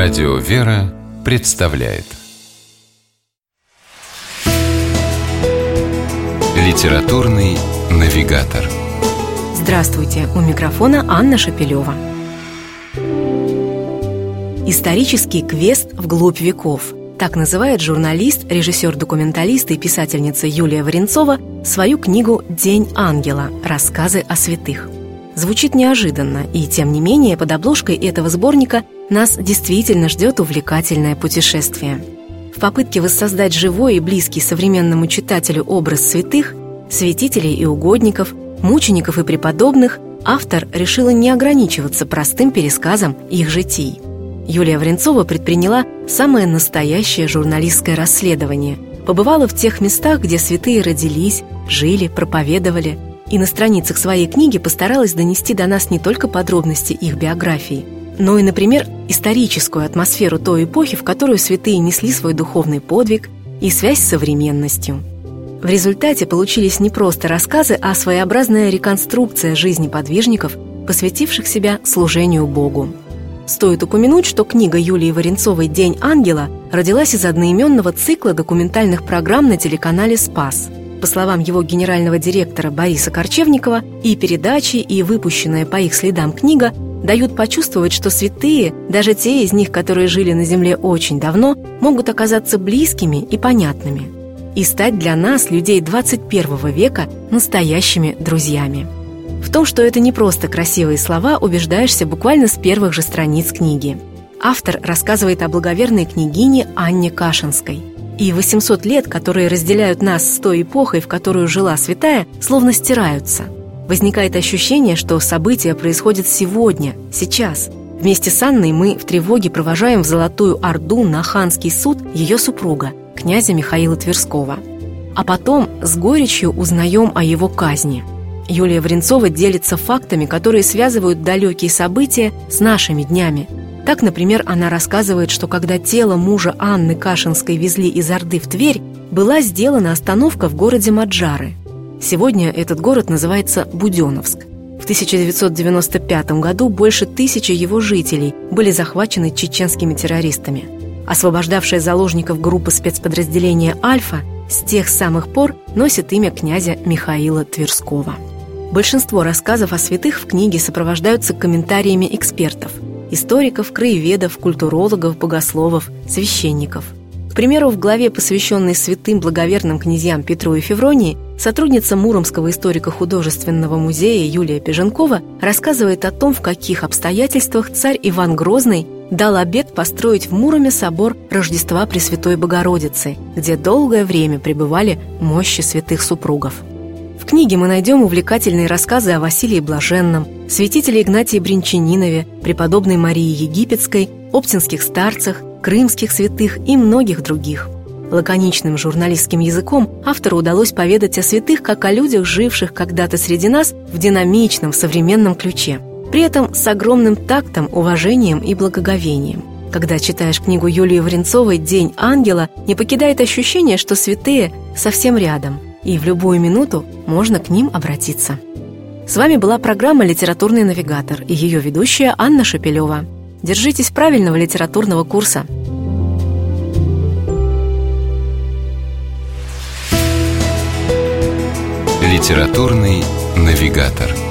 Радио «Вера» представляет Литературный навигатор Здравствуйте! У микрофона Анна Шапилева. Исторический квест вглубь веков. Так называет журналист, режиссер-документалист и писательница Юлия Варенцова свою книгу «День ангела. Рассказы о святых». Звучит неожиданно, и тем не менее под обложкой этого сборника нас действительно ждет увлекательное путешествие. В попытке воссоздать живой и близкий современному читателю образ святых, святителей и угодников, мучеников и преподобных, автор решила не ограничиваться простым пересказом их житий. Юлия Вренцова предприняла самое настоящее журналистское расследование. Побывала в тех местах, где святые родились, жили, проповедовали, и на страницах своей книги постаралась донести до нас не только подробности их биографии – но и, например, историческую атмосферу той эпохи, в которую святые несли свой духовный подвиг и связь с современностью. В результате получились не просто рассказы, а своеобразная реконструкция жизни подвижников, посвятивших себя служению Богу. Стоит упомянуть, что книга Юлии Варенцовой «День ангела» родилась из одноименного цикла документальных программ на телеканале «Спас». По словам его генерального директора Бориса Корчевникова, и передачи, и выпущенная по их следам книга дают почувствовать, что святые, даже те из них, которые жили на земле очень давно, могут оказаться близкими и понятными и стать для нас, людей 21 века, настоящими друзьями. В том, что это не просто красивые слова, убеждаешься буквально с первых же страниц книги. Автор рассказывает о благоверной княгине Анне Кашинской. И 800 лет, которые разделяют нас с той эпохой, в которую жила святая, словно стираются – Возникает ощущение, что события происходят сегодня, сейчас. Вместе с Анной мы в тревоге провожаем в Золотую Орду на ханский суд ее супруга, князя Михаила Тверского. А потом с горечью узнаем о его казни. Юлия Вренцова делится фактами, которые связывают далекие события с нашими днями. Так, например, она рассказывает, что когда тело мужа Анны Кашинской везли из Орды в Тверь, была сделана остановка в городе Маджары – Сегодня этот город называется Буденовск. В 1995 году больше тысячи его жителей были захвачены чеченскими террористами. Освобождавшая заложников группа спецподразделения «Альфа» с тех самых пор носит имя князя Михаила Тверского. Большинство рассказов о святых в книге сопровождаются комментариями экспертов – историков, краеведов, культурологов, богословов, священников – примеру, в главе, посвященной святым благоверным князьям Петру и Февронии, сотрудница Муромского историко-художественного музея Юлия Пеженкова рассказывает о том, в каких обстоятельствах царь Иван Грозный дал обет построить в Муроме собор Рождества Пресвятой Богородицы, где долгое время пребывали мощи святых супругов. Книге мы найдем увлекательные рассказы о Василии Блаженном, святителе Игнатии Бринчанинове, преподобной Марии Египетской, оптинских старцах, крымских святых и многих других. Лаконичным журналистским языком автору удалось поведать о святых как о людях, живших когда-то среди нас в динамичном современном ключе. При этом с огромным тактом, уважением и благоговением. Когда читаешь книгу Юлии Вренцовой «День ангела», не покидает ощущение, что святые совсем рядом, и в любую минуту можно к ним обратиться. С вами была программа «Литературный навигатор» и ее ведущая Анна Шапилева. Держитесь правильного литературного курса. Литературный навигатор.